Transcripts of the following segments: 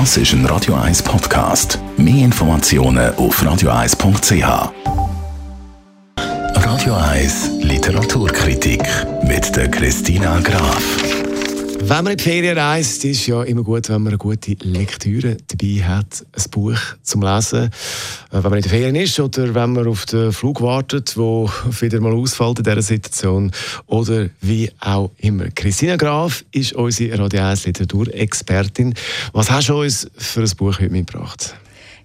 Das ist ein Radio 1 Podcast. Mehr Informationen auf radio1.ch. Radio 1 Literaturkritik mit der Christina Graf. Wenn man in die Ferien reist, ist es ja immer gut, wenn man eine gute Lektüre dabei hat, ein Buch zum Lesen. Äh, wenn man in den Ferien ist oder wenn man auf den Flug wartet, wo wieder mal ausfällt in dieser Situation oder wie auch immer. Christina Graf ist unsere Radio 1 Literaturexpertin. Was hast du uns für ein Buch heute mitgebracht?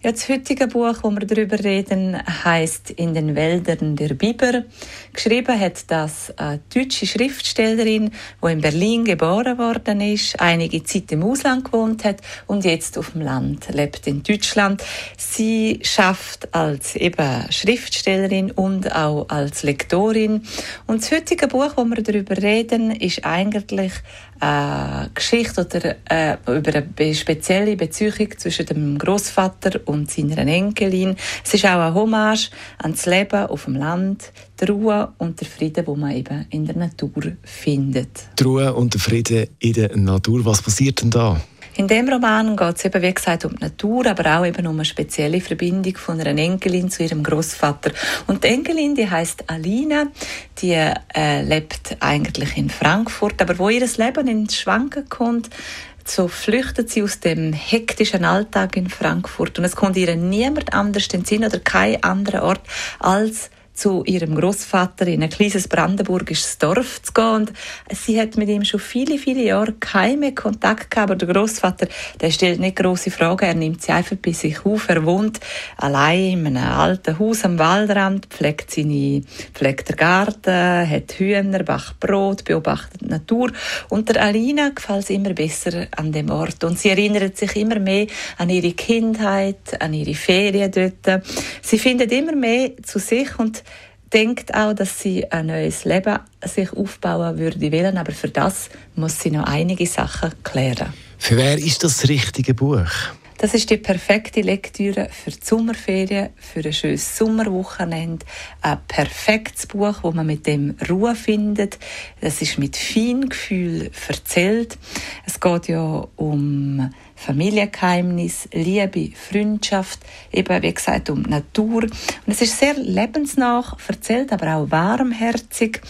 Ja, das heutige Buch, wo wir darüber reden, heißt In den Wäldern der Biber. Geschrieben hat das eine deutsche Schriftstellerin, die in Berlin geboren worden ist, einige Zeit im Ausland gewohnt hat und jetzt auf dem Land lebt in Deutschland. Sie schafft als eben Schriftstellerin und auch als Lektorin. Und das heutige Buch, wo wir darüber reden, ist eigentlich eine Geschichte oder äh, über eine spezielle Beziehung zwischen dem Großvater und seiner Enkelin. Es ist auch ein Hommage an das Leben auf dem Land, die Ruhe und der Frieden, wo man eben in der Natur findet. Die Ruhe und der Frieden in der Natur. Was passiert denn da? In dem Roman geht es eben, wie gesagt, um die Natur, aber auch eben um eine spezielle Verbindung von einer Enkelin zu ihrem Großvater. Und die Enkelin, die heißt Alina, die äh, lebt eigentlich in Frankfurt, aber wo ihr Leben ins Schwanken kommt, so flüchtet sie aus dem hektischen Alltag in Frankfurt und es kommt ihr niemand anders den Sinn oder kein anderer Ort als zu ihrem Großvater in ein kleines brandenburgisches Dorf zu gehen. Und sie hat mit ihm schon viele, viele Jahre keinen Kontakt gehabt. Aber der Großvater, der stellt nicht große Fragen. Er nimmt sie einfach bei sich auf. Er wohnt allein in einem alten Haus am Waldrand, pflegt seine, pflegt den Garten, hat Hühner, backt Brot, beobachtet die Natur. Und der Alina gefällt es immer besser an dem Ort. Und sie erinnert sich immer mehr an ihre Kindheit, an ihre Ferien dort. Sie findet immer mehr zu sich und denkt auch, dass sie ein neues Leben sich aufbauen würde wollen, aber für das muss sie noch einige Sachen klären. Für wer ist das richtige Buch? Das ist die perfekte Lektüre für die Sommerferien, für ein schönes Sommerwochenende. Ein perfektes Buch, wo man mit dem Ruhe findet. Das ist mit Feingefühl erzählt. Es geht ja um Familiengeheimnis, Liebe, Freundschaft, eben wie gesagt um Natur. Und es ist sehr lebensnah erzählt, aber auch warmherzig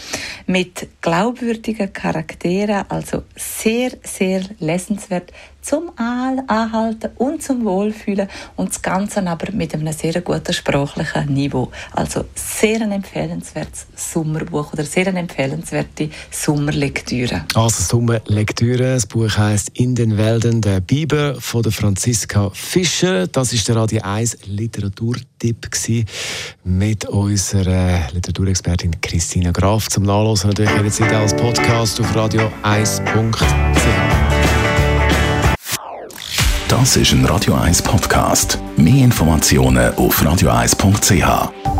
mit glaubwürdigen Charakteren, also sehr, sehr lesenswert zum Anhalten und zum Wohlfühlen und das Ganze aber mit einem sehr guten sprachlichen Niveau. Also sehr ein empfehlenswertes Sommerbuch oder sehr eine empfehlenswerte Sommerlektüre. Also Sommerlektüre, das Buch heißt In den Wäldern der Bibel von der Franziska Fischer. Das ist der Radio 1 Literaturtipp mit unserer Literaturexpertin Christina Graf zum Nachlesen natürlich jederzeit als Podcast auf radio1.ch. Das ist ein Radio 1 Podcast. Mehr Informationen auf radio1.ch.